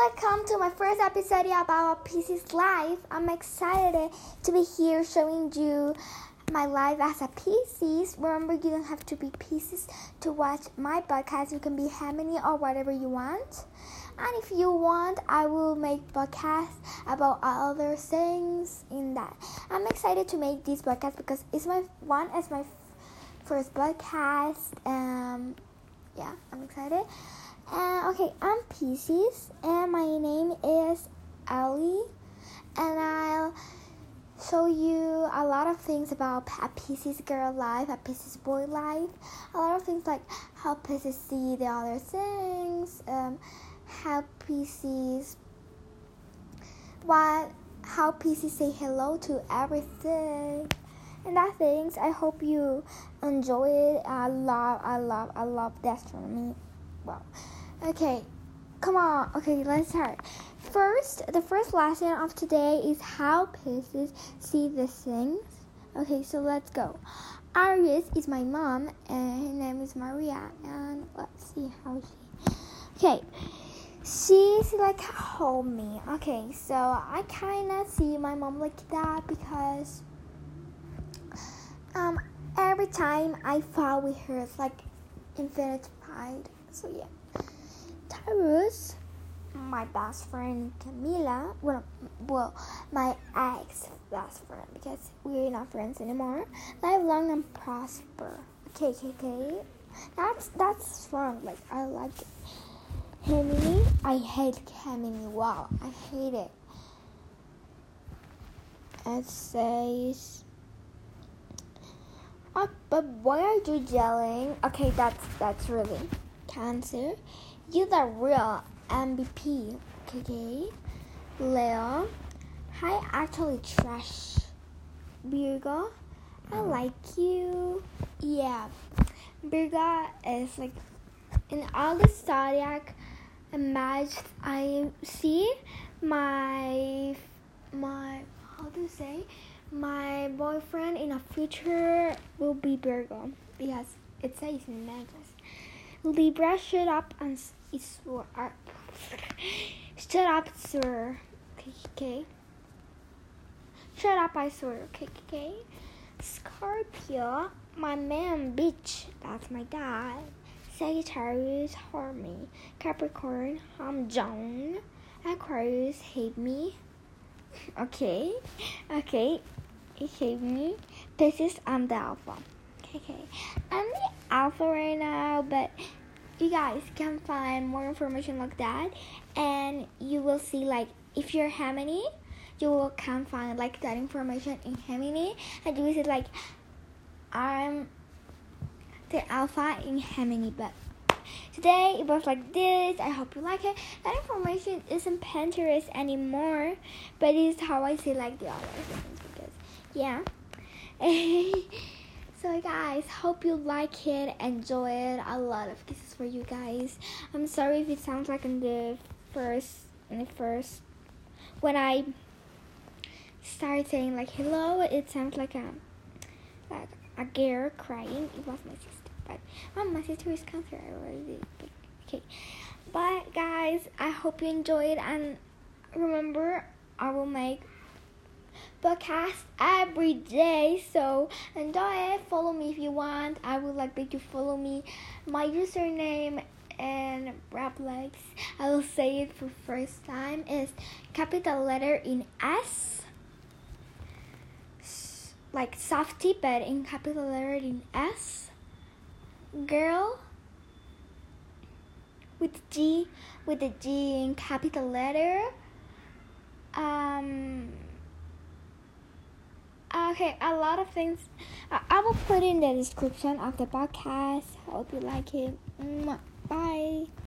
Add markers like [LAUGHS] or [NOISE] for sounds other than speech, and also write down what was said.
welcome to my first episode about Pisces life. I'm excited to be here showing you my life as a Pisces. Remember, you don't have to be Pisces to watch my podcast. You can be Gemini or whatever you want. And if you want, I will make podcasts about other things in that. I'm excited to make this podcast because it's my one as my first podcast. Um, yeah, I'm excited. And okay, I'm Pisces, and my name is Ali, and I'll show you a lot of things about a Pisces girl life, a Pisces boy life, a lot of things like how Pisces see the other things, um, how Pisces, what, how Pisces say hello to everything and that things. I hope you enjoy it. I love, I love, I love astronomy. Wow. Okay, come on. Okay, let's start. First, the first lesson of today is how Pisces see the things. Okay, so let's go. Aries is my mom, and her name is Maria. And let's see how she. Okay, she's like homey. Okay, so I kind of see my mom like that because um every time I fall with her, it's like infinite pride. So yeah. Taurus, my best friend Camila, well, well, my ex best friend because we're not friends anymore. Live long and prosper. Okay. That's that's strong. Like I like it. I hate Gemini. Wow, I hate it. It says. Oh, but why are you yelling? Okay, that's that's really Cancer. You the real MVP, okay? Leo, hi, actually trash. Virgo, I mm-hmm. like you. Yeah, Virgo is like in all the zodiac match. I see my my how to say my boyfriend in the future will be Virgo because it says in necklace. Libra, shut up and swear. Shut up, sir. Okay. Shut up, I swear. Okay, okay. Scorpio, my man, bitch. That's my dad. Sagittarius, harm me. Capricorn, I'm John. Aquarius, hate me. [LAUGHS] Okay, okay. Hate me. Pisces, I'm the alpha. Okay, I'm the alpha right now, but you guys can find more information like that, and you will see like if you're Gemini, you will can find like that information in Gemini, and you will see like I'm the alpha in Gemini, but today it was like this. I hope you like it. That information isn't Pinterest anymore, but it's how I see like the other things because yeah. [LAUGHS] So guys, hope you like it, enjoy it. A lot of kisses for you guys. I'm sorry if it sounds like in the first, in the first, when I started saying like hello, it sounds like a, like a girl crying. It was my sister, but oh, my sister is cancer. Already okay. But guys, I hope you enjoyed and remember, I will make podcast every day. So enjoy it. Follow me if you want. I would like that you follow me. My username and rap legs. I will say it for first time, is capital letter in S. Like softy, but in capital letter in S. Girl with G with the G in capital letter. Um Okay, a lot of things. I will put in the description of the podcast. Hope you like it. Mm, bye.